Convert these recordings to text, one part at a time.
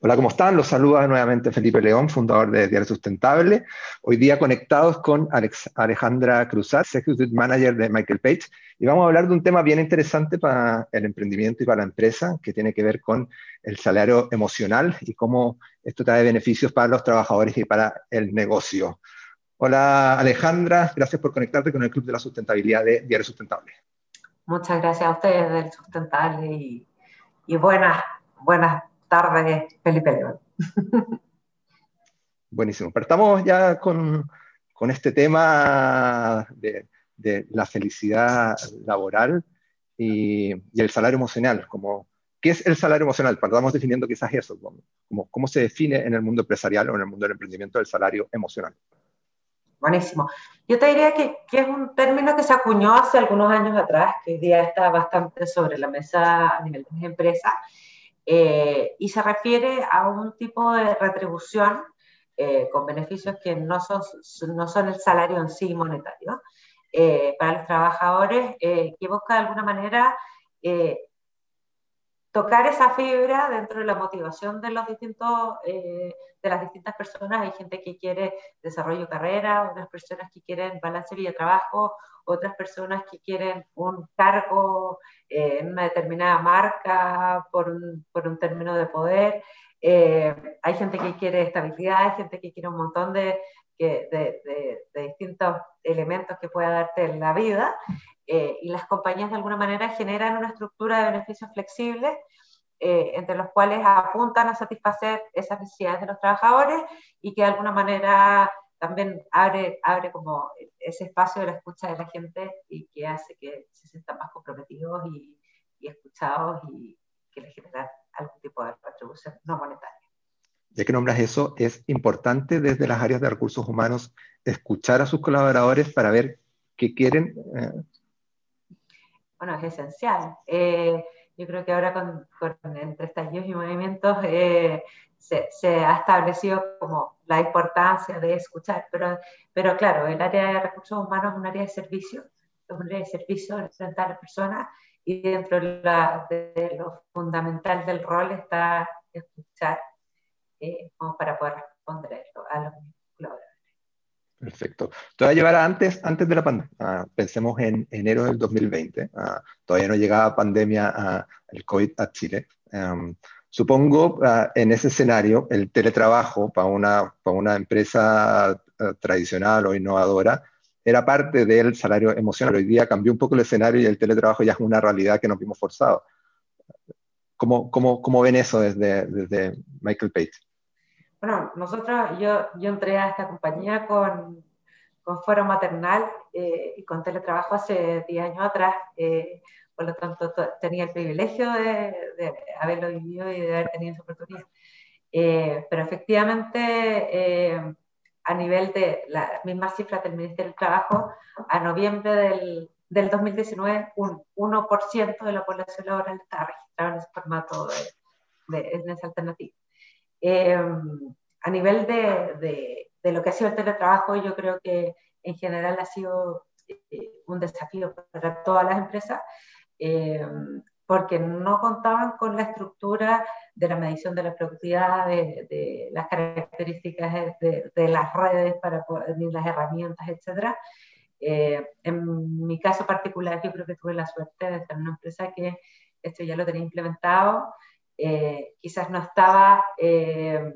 Hola, ¿cómo están? Los saluda nuevamente Felipe León, fundador de Diario Sustentable. Hoy día conectados con Alejandra Cruzat, Executive Manager de Michael Page, y vamos a hablar de un tema bien interesante para el emprendimiento y para la empresa, que tiene que ver con el salario emocional y cómo esto trae beneficios para los trabajadores y para el negocio. Hola Alejandra, gracias por conectarte con el Club de la Sustentabilidad de Diario Sustentable. Muchas gracias a ustedes del Sustentable y, y buenas, buenas tarde, Felipe León. Buenísimo. Partamos ya con, con este tema de, de, la felicidad laboral y, y, el salario emocional. Como, ¿Qué es el salario emocional? Partamos definiendo quizás eso, como, cómo se define en el mundo empresarial o en el mundo del emprendimiento el salario emocional. Buenísimo. Yo te diría que, que, es un término que se acuñó hace algunos años atrás, que hoy día está bastante sobre la mesa a nivel de las empresas, eh, y se refiere a un tipo de retribución eh, con beneficios que no son, no son el salario en sí monetario. Eh, para los trabajadores, que busca de alguna manera tocar esa fibra dentro de la motivación distintos, de las distintas personas. Hay gente que quiere desarrollo de carrera, otras personas que quieren balance vida-trabajo, otras personas que quieren un cargo eh, en una determinada marca por un, por un término de poder. Eh, hay gente que quiere estabilidad, hay gente que quiere un montón de, de, de, de distintos elementos que pueda darte en la vida. Eh, y las compañías de alguna manera generan una estructura de beneficios flexibles entre los cuales apuntan a satisfacer esas necesidades de los trabajadores y que de alguna manera también abre, abre como ese espacio de la escucha de la gente y que hace que se sientan más comprometidos y, y escuchados y que les genera algún tipo de retribución no monetaria. Ya que nombras eso, es importante desde las áreas de recursos humanos escuchar a sus colaboradores para ver qué quieren. Eh. Bueno, es esencial. Eh, yo creo que ahora entre estallidos y movimientos eh, se, ha establecido como la importancia de escuchar, pero, pero claro, el área de recursos humanos es un área de servicio, es un área de servicio frente a las personas y dentro de, la, de, lo fundamental del rol está escuchar eh, para poder responder a los. Perfecto. Te voy a llevar antes, antes de la pandemia. Pensemos en enero del 2020. Ah, todavía no llegaba pandemia, ah, el COVID a Chile. Um, Supongo en ese escenario el teletrabajo para una, para una empresa uh, tradicional o innovadora era parte del salario emocional. Hoy día cambió un poco el escenario y el teletrabajo ya es una realidad que nos vimos forzados. ¿Cómo, cómo, cómo ven eso desde, desde Michael Page? Bueno, nosotros, yo, yo entré a esta compañía con, con Foro Maternal eh, y con teletrabajo hace 10 años atrás. Eh, por lo tanto tenía el privilegio de, de, haberlo vivido y de haber tenido esa oportunidad. Eh, pero efectivamente, eh, a nivel de las mismas cifras del Ministerio del Trabajo, a noviembre del, del 2019, un 1% de la población laboral estaba registrada en ese formato de, de en esa alternativa. Eh, a nivel de, de, de, lo que ha sido el teletrabajo, yo creo que en general ha sido eh, un desafío para todas las empresas eh, porque no contaban con la estructura de la medición de la productividad, de, de las características de, las redes para poder, las herramientas, etc. Eh, en mi caso particular, yo creo que tuve la suerte de tener una empresa que esto ya lo tenía implementado, eh, quizás no estaba eh,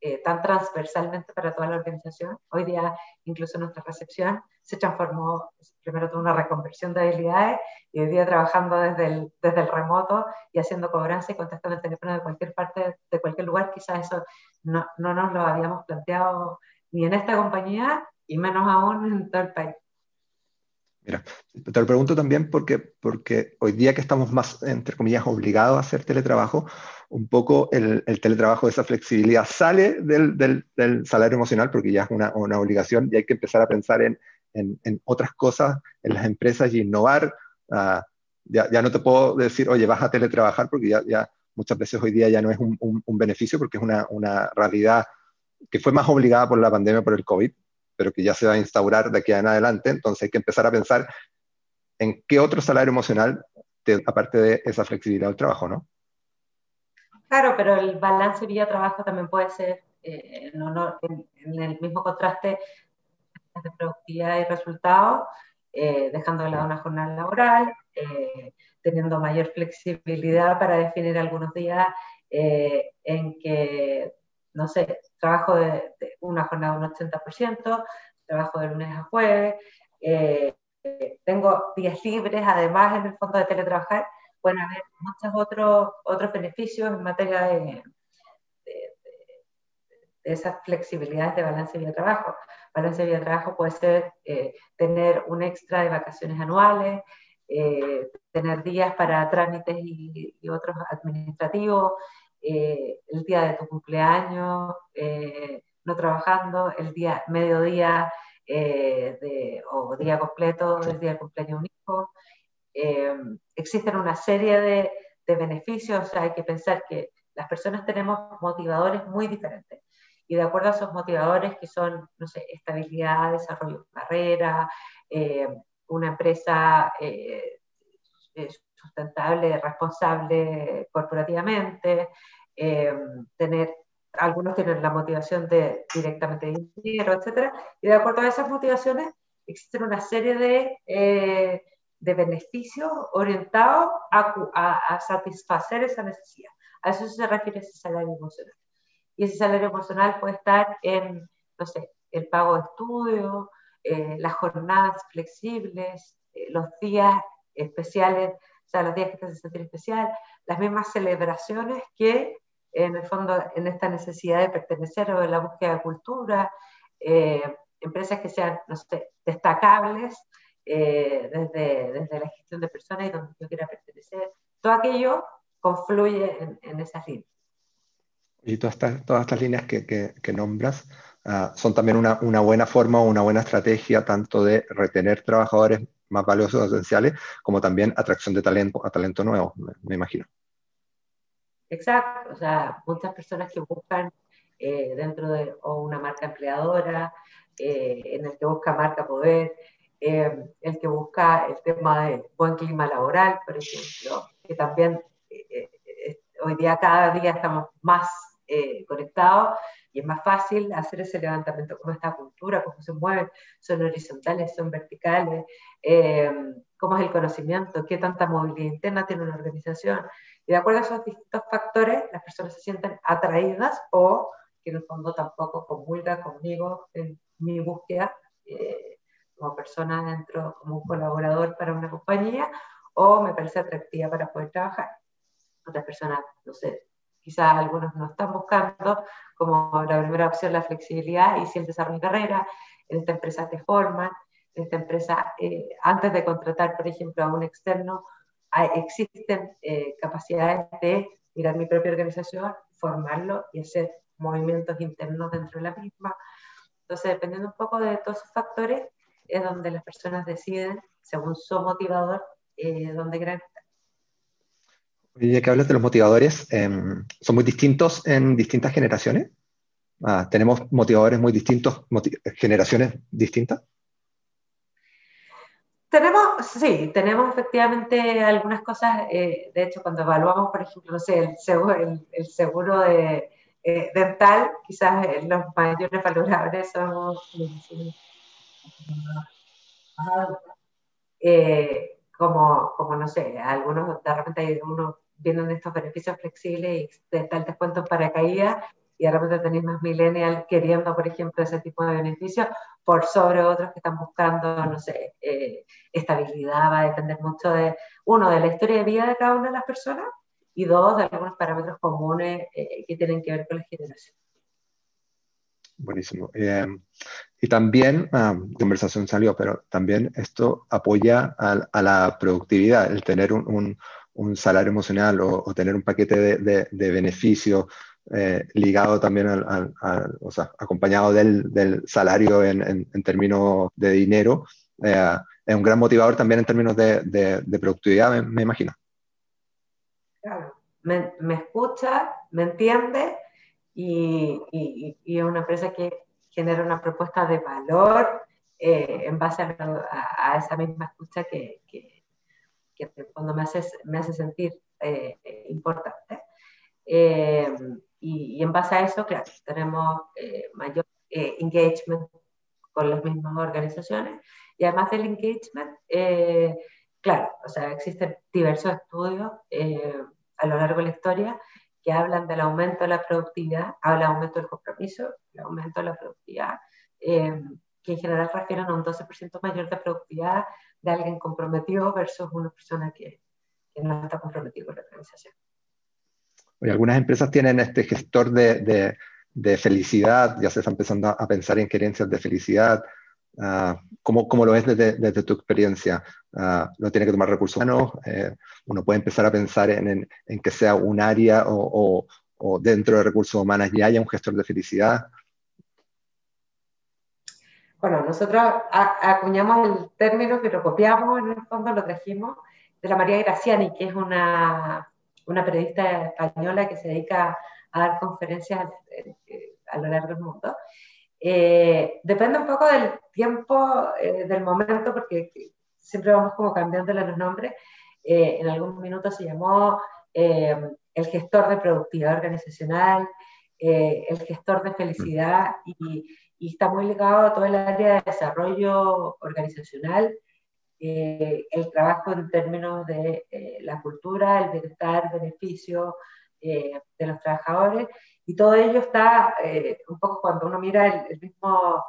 eh, tan transversalmente para toda la organización. Hoy día, incluso nuestra recepción se transformó, primero tuvo una reconversión de habilidades y hoy día trabajando desde el, desde el remoto y haciendo cobranza y contestando el teléfono de cualquier parte, de cualquier lugar, quizás eso no, no nos lo habíamos planteado ni en esta compañía y menos aún en todo el país. Mira, te lo pregunto también porque, porque hoy día que estamos más, entre comillas, obligados a hacer teletrabajo, un poco el, el teletrabajo, esa flexibilidad sale del, del, del, salario emocional porque ya es una, una, obligación y hay que empezar a pensar en, en, en otras cosas en las empresas y innovar. Uh, ya, ya, no te puedo decir, oye, vas a teletrabajar porque ya, ya muchas veces hoy día ya no es un, un, un beneficio porque es una, una realidad que fue más obligada por la pandemia, por el COVID, pero que ya se va a instaurar de aquí en adelante. Entonces hay que empezar a pensar en qué otro salario emocional, te, aparte de esa flexibilidad del trabajo, ¿no? Claro, pero el balance vía-trabajo también puede ser eh, en, el mismo contraste de productividad y resultados, eh, dejando de lado una jornada laboral, eh, teniendo mayor flexibilidad para definir algunos días en que, no sé, trabajo de, una jornada de un 80%, trabajo de lunes a jueves, tengo días libres, además en el fondo de teletrabajar, pueden haber muchos otros, otros beneficios en materia de, esas flexibilidades de balance de trabajo. Balance de trabajo puede ser eh, tener un extra de vacaciones anuales, eh, tener días para trámites y, otros administrativos, eh, el día de tu cumpleaños, no trabajando, el día mediodía de, o día completo del día del cumpleaños único. existen una serie de, de beneficios, hay que pensar que las personas tenemos motivadores muy diferentes y de acuerdo a esos motivadores que son, no sé, estabilidad, desarrollo de carrera, eh, una empresa eh, eh, sustentable, responsable corporativamente, tener, algunos tienen la motivación de directamente de dinero, etc. Y de acuerdo a esas motivaciones existen una serie de, de beneficios orientados a, a satisfacer esa necesidad. A eso se refiere ese salario emocional. Y ese salario personal puede estar en, no sé, el pago de estudio, eh, las jornadas flexibles, eh, los días especiales, sea, los días que te hacen sentir especial, las mismas celebraciones que en el fondo en esta necesidad de pertenecer o de la búsqueda de cultura, eh, empresas que sean, no sé, destacables desde, desde, la gestión de personas y donde yo quiera pertenecer. Todo aquello confluye en, en esas líneas. Y todas estas, todas estas líneas que, que, nombras ah, son también una, una, buena forma o una buena estrategia tanto de retener trabajadores más valiosos esenciales como también atracción de talento a talento nuevo, me, imagino. Exacto, o sea, muchas personas que buscan eh, dentro de o una marca empleadora, eh, en el que busca marca poder, eh, el que busca el tema de buen clima laboral, por ejemplo, que también hoy día cada día estamos más conectados y es más fácil hacer ese levantamiento, cómo está la cultura, cómo se mueven, son horizontales, son verticales, eh, cómo es el conocimiento, qué tanta movilidad interna tiene una organización. Y de acuerdo a esos distintos factores, las personas se sienten atraídas o que en el fondo tampoco comulgan conmigo en mi búsqueda eh, como persona dentro, como un colaborador para una compañía, o me parece atractiva para poder trabajar. Otras personas, no sé, quizás algunos no están buscando, como la primera opción, la flexibilidad y si el desarrollo de carrera, en esta empresa te forman, en esta empresa, eh, antes de contratar, por ejemplo, a un externo, existen eh, capacidades de mirar mi propia organización, formarlo y hacer movimientos internos dentro de la misma. Entonces, dependiendo un poco de todos esos factores, es donde las personas deciden, según su motivador, eh, dónde ya que hablas de los motivadores, em, ¿son muy distintos en distintas generaciones? Ah, ¿Tenemos motivadores muy distintos, generaciones distintas? Tenemos, sí, tenemos efectivamente algunas cosas, eh, de hecho, cuando evaluamos, por ejemplo, no sé, el seguro, de, eh, dental, quizás eh, los mayores valoradores son como, como, no sé, algunos, de repente hay unos vienen estos beneficios flexibles y está el descuento para caída y de repente tenéis más millennials queriendo, por ejemplo, ese tipo de beneficios por sobre otros que están buscando, no sé, eh, estabilidad, va a depender mucho de, uno, de la historia de vida de cada una de las personas y dos, de algunos parámetros comunes eh, que tienen que ver con la generación. Buenísimo. Eh, y también, ah, conversación salió, pero también esto apoya a, la productividad, el tener un un salario emocional o, tener un paquete de, de, beneficios eh, ligado también al, o sea, acompañado del, salario en, en, términos de dinero, eh, es un gran motivador también en términos de, de productividad, me, imagino. Claro, me, me, escucha, me entiende y, y, es una empresa que genera una propuesta de valor eh, en base a, esa misma escucha que, que, que cuando me hace, me hace sentir eh, importante. y, en base a eso, claro, tenemos mayor engagement con las mismas organizaciones y además del engagement, claro, o sea, existen diversos estudios a lo largo de la historia que hablan del aumento de la productividad, habla aumento del compromiso, el aumento de la productividad, eh, que en general refieren a un 12% mayor de productividad de alguien comprometido versus una persona que, que no está comprometido con la organización. algunas empresas tienen este gestor de, de, de, felicidad, ya se está empezando a pensar en gerencias de felicidad. Uh, ¿cómo, ¿cómo, lo ves desde, desde tu experiencia? Uh, ¿Lo tiene que tomar recursos humanos? Eh, ¿Uno puede empezar a pensar en, en, en que sea un área o, o, o, dentro de recursos humanos ya haya un gestor de felicidad? Bueno, nosotros acuñamos el término que lo copiamos, en el fondo lo trajimos de la María Graciani, que es una, una periodista española que se dedica a dar conferencias a lo largo del mundo. Eh, depende un poco del tiempo, eh, del momento, porque siempre vamos como cambiando los nombres. Eh, en algún minuto se llamó el gestor de productividad organizacional, el gestor de felicidad y, y, está muy ligado a todo el área de desarrollo organizacional, el trabajo en términos de la cultura, el bienestar, beneficio de los trabajadores y todo ello está eh, un poco cuando uno mira el, mismo,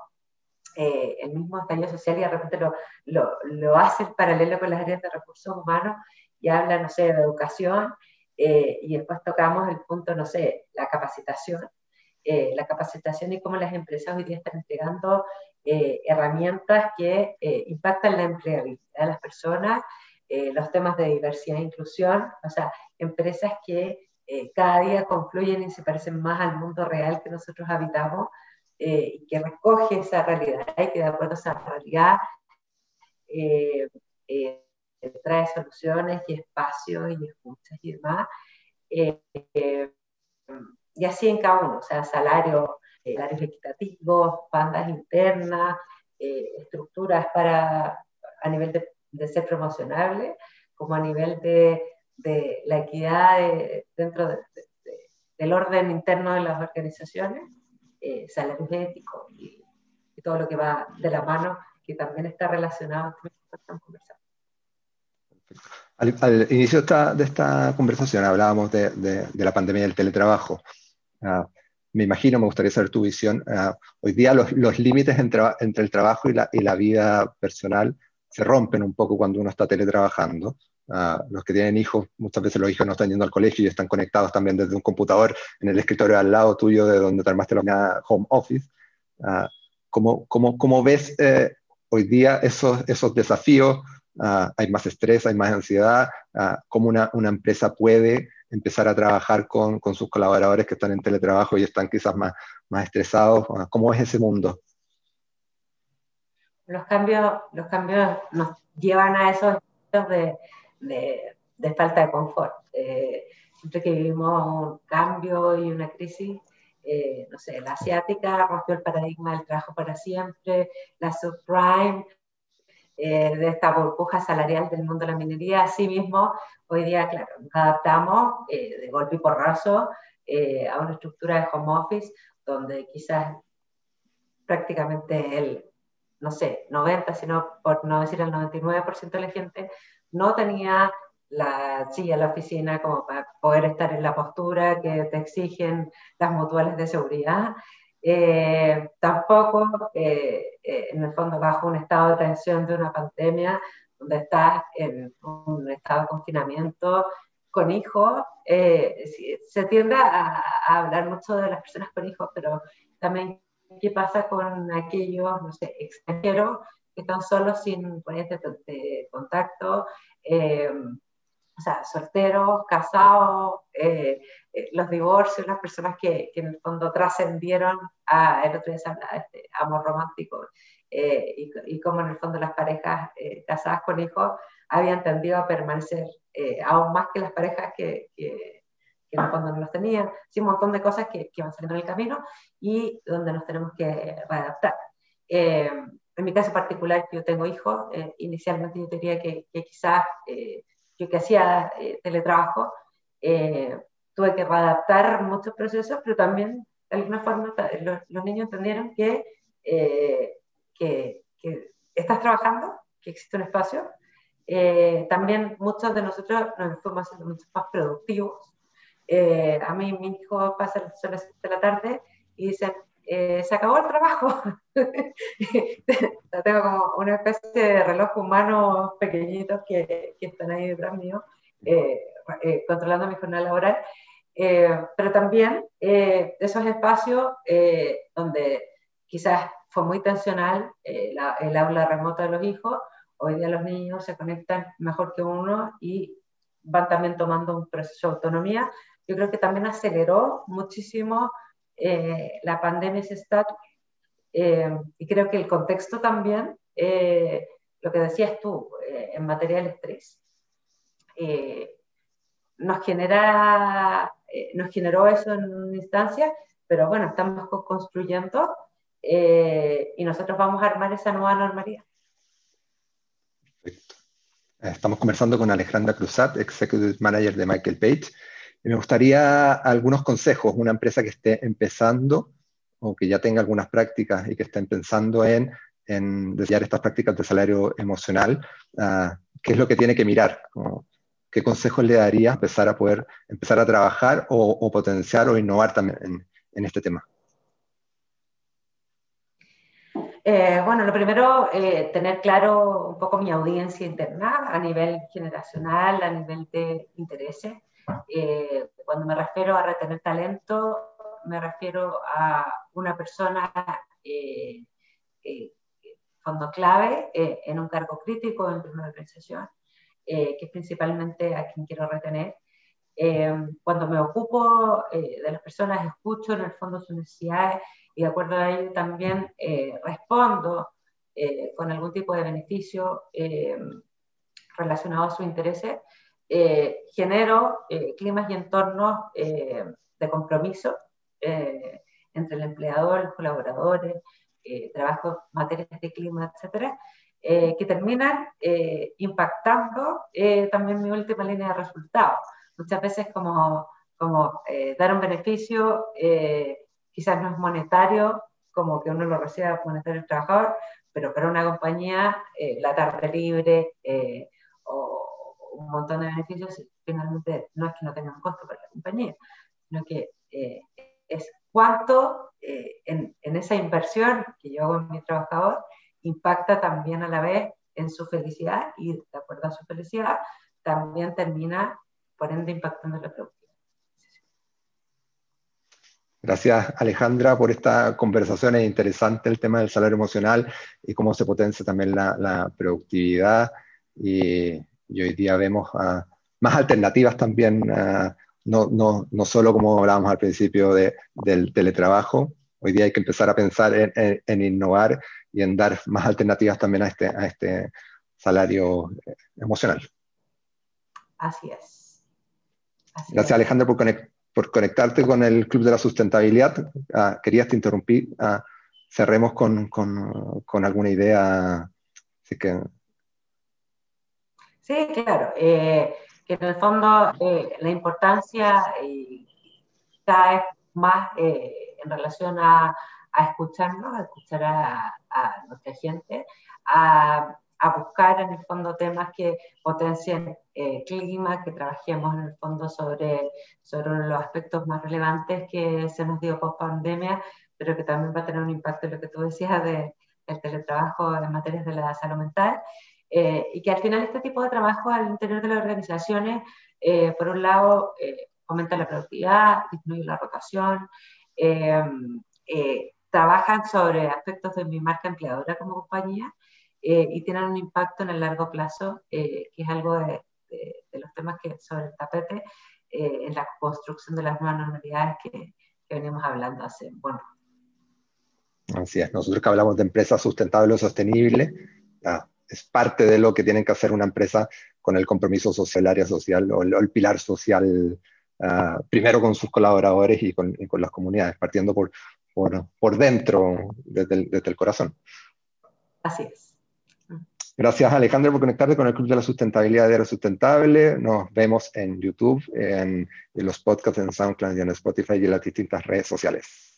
eh, el mismo estallido social y de repente lo, lo, hace en paralelo con las áreas de recursos humanos y habla, no sé, de educación eh, y después tocamos el punto, no sé, la capacitación. la capacitación y cómo las empresas hoy día están entregando herramientas que impactan la empleabilidad de las personas, los temas de diversidad e inclusión, o sea, empresas que eh, cada día confluyen y se parecen más al mundo real que nosotros habitamos eh, y que recoge esa realidad y que de acuerdo a esa realidad eh, trae soluciones y espacios y escuchas y demás. y así en cada uno, o sea, salarios, salarios equitativos, bandas internas, estructuras para a nivel de, de ser promocionable, como a nivel de de la equidad dentro del orden interno de las organizaciones, eh, salarios éticos y, todo lo que va de la mano, que también está relacionado con lo que estamos conversando. Al, inicio de esta, conversación hablábamos de, de, la pandemia del teletrabajo. Uh, me imagino, me gustaría saber tu visión. Uh, hoy día los, los límites entre, entre, el trabajo y la, y la, vida personal se rompen un poco cuando uno está teletrabajando los que tienen hijos, muchas veces los hijos no están yendo al colegio y están conectados también desde un computador en el escritorio al lado tuyo de donde te armaste la home office. Uh, ¿cómo, cómo, cómo, ves eh, hoy día esos, esos desafíos? Uh, hay más estrés, hay más ansiedad. Uh, ¿Cómo una, una, empresa puede empezar a trabajar con, con, sus colaboradores que están en teletrabajo y están quizás más, más estresados? ¿Cómo es ese mundo? Los cambios, los cambios nos llevan a esos de, de, falta de confort. Eh, siempre que vivimos un cambio y una crisis, eh, no sé, la asiática rompió el paradigma del trabajo para siempre, la subprime, eh, de esta burbuja salarial del mundo de la minería, así mismo, hoy día, claro, nos adaptamos de golpe y porrazo a una estructura de home office donde quizás prácticamente el, no sé, 90, sino por no decir el 99% de la gente no tenía la silla la oficina como para poder estar en la postura que te exigen las mutuales de seguridad. Eh, tampoco, eh, eh, en el fondo, bajo un estado de tensión de una pandemia, donde estás en un estado de confinamiento con hijos, se tiende a, hablar mucho de las personas con hijos, pero también qué pasa con aquellos, no sé, extranjeros que están solos sin ponerse de, contacto, eh, o sea, solteros, casados, eh, eh, los divorcios, las personas que, que en el fondo trascendieron a, el otro día este amor romántico, y, y cómo en el fondo las parejas casadas con hijos habían tendido a permanecer aún más que las parejas que, que en el fondo no los tenían, sí, un montón de cosas que, que van saliendo en el camino y donde nos tenemos que adaptar. Eh, en mi caso particular, yo tengo hijos, eh, inicialmente yo diría que, que quizás eh, yo que hacía eh, teletrabajo, tuve que readaptar muchos procesos, pero también de alguna forma los, niños entendieron que, eh, que, que, estás trabajando, que existe un espacio. Eh, también muchos de nosotros nos fuimos haciendo mucho más productivos. Eh, a mí mi hijo pasa las horas de la tarde y dicen, se acabó el trabajo. Tengo como una especie de reloj humano pequeñitos que, que están ahí detrás mío, controlando mi jornada laboral. Eh, pero también eh, esos espacios eh, donde quizás fue muy tensional el aula remota de los hijos, hoy día los niños se conectan mejor que uno y van también tomando un proceso de autonomía. Yo creo que también aceleró muchísimo la pandemia ese estatus y creo que el contexto también, lo que decías tú en materia del estrés, nos genera eh, nos generó eso en una instancia, pero bueno, estamos construyendo eh, y nosotros vamos a armar esa nueva normalidad. Perfecto. Eh, estamos conversando con Alejandra Cruzat, Executive Manager de Michael Page. Me gustaría algunos consejos, una empresa que esté empezando o que ya tenga algunas prácticas y que estén pensando en, en desarrollar estas prácticas de salario emocional, uh, ¿qué es lo que tiene que mirar? ¿qué consejos le daría empezar a poder empezar a trabajar o, potenciar o innovar también en, este tema? Eh, bueno, lo primero, eh, tener claro un poco mi audiencia interna a nivel generacional, a nivel de intereses. Eh, cuando me refiero a retener talento, me refiero a una persona, fondo clave, en un cargo crítico en una organización, eh, que es principalmente a quien quiero retener. Eh, cuando me ocupo eh, de las personas, escucho en el fondo sus necesidades y de acuerdo a ello también respondo con algún tipo de beneficio relacionado a sus intereses. Genero climas y entornos de compromiso entre el empleador, los colaboradores, trabajo, materias de clima, etcétera, eh, que terminan eh, impactando eh, también mi última línea de resultados. Muchas veces como, como dar un beneficio quizás no es monetario, como que uno lo reciba monetario el trabajador, pero para una compañía la tarde libre o un montón de beneficios finalmente no es que no tengan costo para la compañía, sino que es cuánto en, en, esa inversión que yo hago en mi trabajador impacta también a la vez en su felicidad y de acuerdo a su felicidad también termina por ende impactando la productividad. Gracias Alejandra por esta conversación. Es interesante el tema del salario emocional y cómo se potencia también la, productividad. Y, hoy día vemos ah, más alternativas también, ah, no, no, no, solo como hablábamos al principio de, del teletrabajo. Hoy día hay que empezar a pensar en, en innovar y en dar más alternativas también a este, a este salario eh, emocional. Así es. Gracias Alejandra por, por, conectarte con el Club de la Sustentabilidad. Ah, querías te interrumpí. Ah, cerremos con, con, con, alguna idea. Así que... Sí, claro. Eh, que en el fondo eh, la importancia cada vez más en relación a a escucharnos, a escuchar a, nuestra gente, a, buscar en el fondo temas que potencien eh, clima, que trabajemos en el fondo sobre, sobre los aspectos más relevantes que se nos dio post pandemia, pero que también va a tener un impacto en lo que tú decías de, del teletrabajo en materias de la salud mental. Eh, y que al final este tipo de trabajo al interior de las organizaciones, eh, por un lado, aumenta la productividad, disminuye la rotación, trabajan sobre aspectos de mi marca empleadora como compañía eh, y tienen un impacto en el largo plazo, eh, que es algo de, los temas que sobre el tapete eh, en la construcción de las nuevas normalidades que, que venimos hablando hace, bueno. Así es, nosotros que hablamos de empresas sustentables o sostenibles, es parte de lo que tienen que hacer una empresa con el compromiso social, el área social o el, pilar social, ah, primero con sus colaboradores y con, y con, las comunidades, partiendo por, por, por dentro, desde el, desde el, corazón. Así es. Gracias Alejandro por conectarte con el Club de la Sustentabilidad de Sustentable. Nos vemos en YouTube, en, en los podcasts en SoundCloud y en Spotify y en las distintas redes sociales.